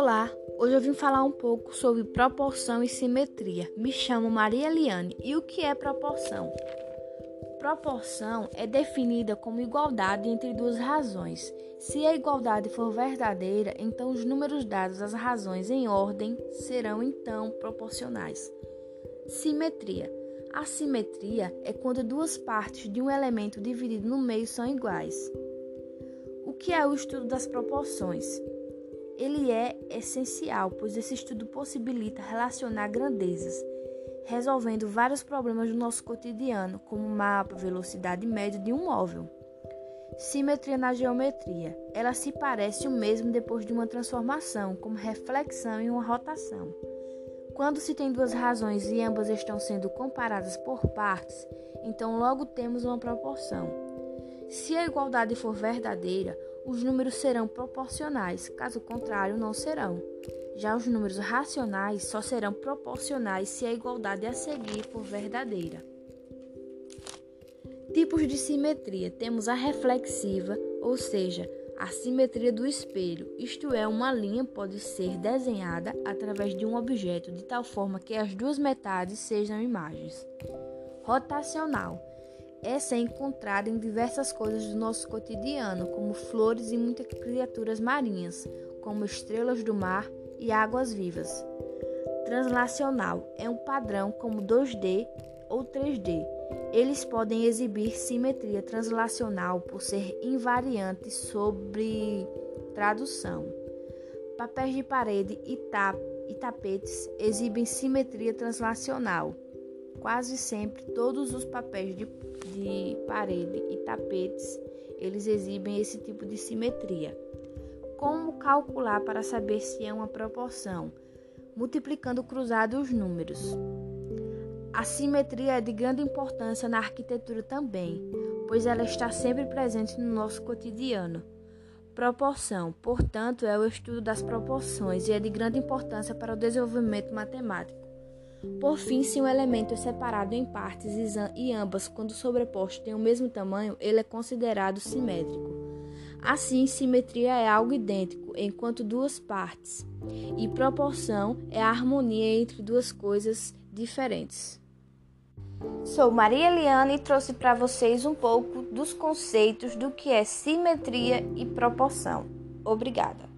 Olá, hoje eu vim falar um pouco sobre proporção e simetria. Me chamo Maria Eliane e o que é proporção? Proporção é definida como igualdade entre duas razões. Se a igualdade for verdadeira, então os números dados às razões em ordem serão então proporcionais. Simetria. A simetria é quando duas partes de um elemento dividido no meio são iguais. O que é o estudo das proporções? Ele é essencial, pois esse estudo possibilita relacionar grandezas, resolvendo vários problemas do nosso cotidiano, como mapa, velocidade média de um móvel. Simetria na geometria. Ela se parece o mesmo depois de uma transformação, como reflexão e uma rotação. Quando se tem duas razões e ambas estão sendo comparadas por partes, então logo temos uma proporção. Se a igualdade for verdadeira, os números serão proporcionais, caso contrário, não serão. Já os números racionais só serão proporcionais se a igualdade a seguir for verdadeira. Tipos de simetria: temos a reflexiva, ou seja, a simetria do espelho, isto é, uma linha pode ser desenhada através de um objeto de tal forma que as duas metades sejam imagens. Rotacional essa é encontrada em diversas coisas do nosso cotidiano, como flores e muitas criaturas marinhas, como estrelas do mar e águas vivas. Translacional é um padrão como 2D ou 3D. Eles podem exibir simetria translacional por ser invariantes sobre tradução. Papéis de parede e, tap e tapetes exibem simetria translacional. Quase sempre todos os papéis de, de parede e tapetes eles exibem esse tipo de simetria. Como calcular para saber se é uma proporção? Multiplicando cruzado os números. A simetria é de grande importância na arquitetura também, pois ela está sempre presente no nosso cotidiano. Proporção, portanto, é o estudo das proporções e é de grande importância para o desenvolvimento matemático. Por fim, se um elemento é separado em partes e ambas, quando sobrepostos, têm o mesmo tamanho, ele é considerado simétrico. Assim, simetria é algo idêntico enquanto duas partes, e proporção é a harmonia entre duas coisas diferentes. Sou Maria Eliana e trouxe para vocês um pouco dos conceitos do que é simetria e proporção. Obrigada.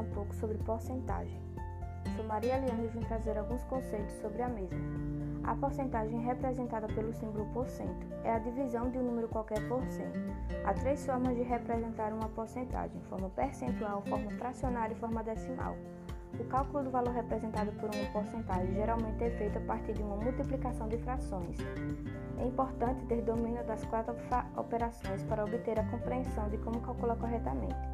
Falar um pouco sobre porcentagem. Sou Maria Eliane e vim trazer alguns conceitos sobre a mesma. A porcentagem representada pelo símbolo por cento é a divisão de um número qualquer por cento. Há três formas de representar uma porcentagem: forma percentual, forma fracionária e forma decimal. O cálculo do valor representado por uma porcentagem geralmente é feito a partir de uma multiplicação de frações. É importante ter domínio das quatro operações para obter a compreensão de como calcular corretamente.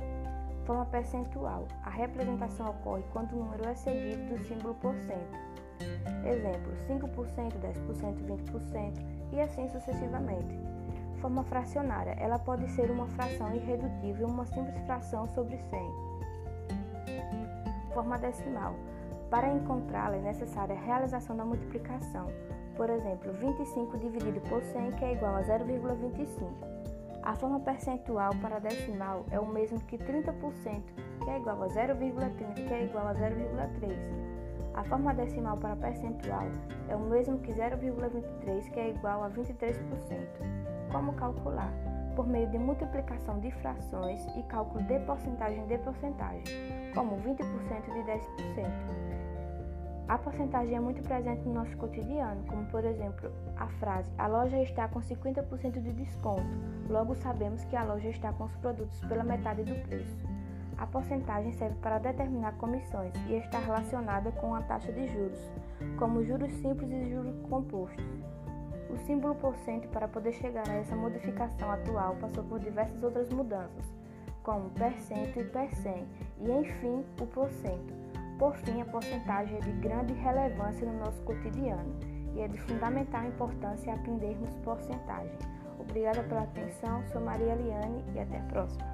Forma percentual. A representação ocorre quando o número é seguido do símbolo por cento. Exemplo: 5%, 10%, 20% e assim sucessivamente. Forma fracionária. Ela pode ser uma fração irredutível, uma simples fração sobre 100. Forma decimal. Para encontrá-la é necessária a realização da multiplicação. Por exemplo, 25 dividido por 100, que é igual a 0,25. A forma percentual para decimal é o mesmo que 30%, que é igual a 0,30, que é igual a 0,3. A forma decimal para percentual é o mesmo que 0,23, que é igual a 23%. Como calcular? Por meio de multiplicação de frações e cálculo de porcentagem de porcentagem, como 20% de 10%. A porcentagem é muito presente no nosso cotidiano, como por exemplo a frase: A loja está com 50% de desconto. Logo sabemos que a loja está com os produtos pela metade do preço. A porcentagem serve para determinar comissões e está relacionada com a taxa de juros, como juros simples e juros compostos. O símbolo porcento, para poder chegar a essa modificação atual, passou por diversas outras mudanças, como percento e percent, e enfim o porcento por fim, a porcentagem é de grande relevância no nosso cotidiano e é de fundamental importância aprendermos porcentagem. Obrigada pela atenção, sou Maria Eliane e até a próxima.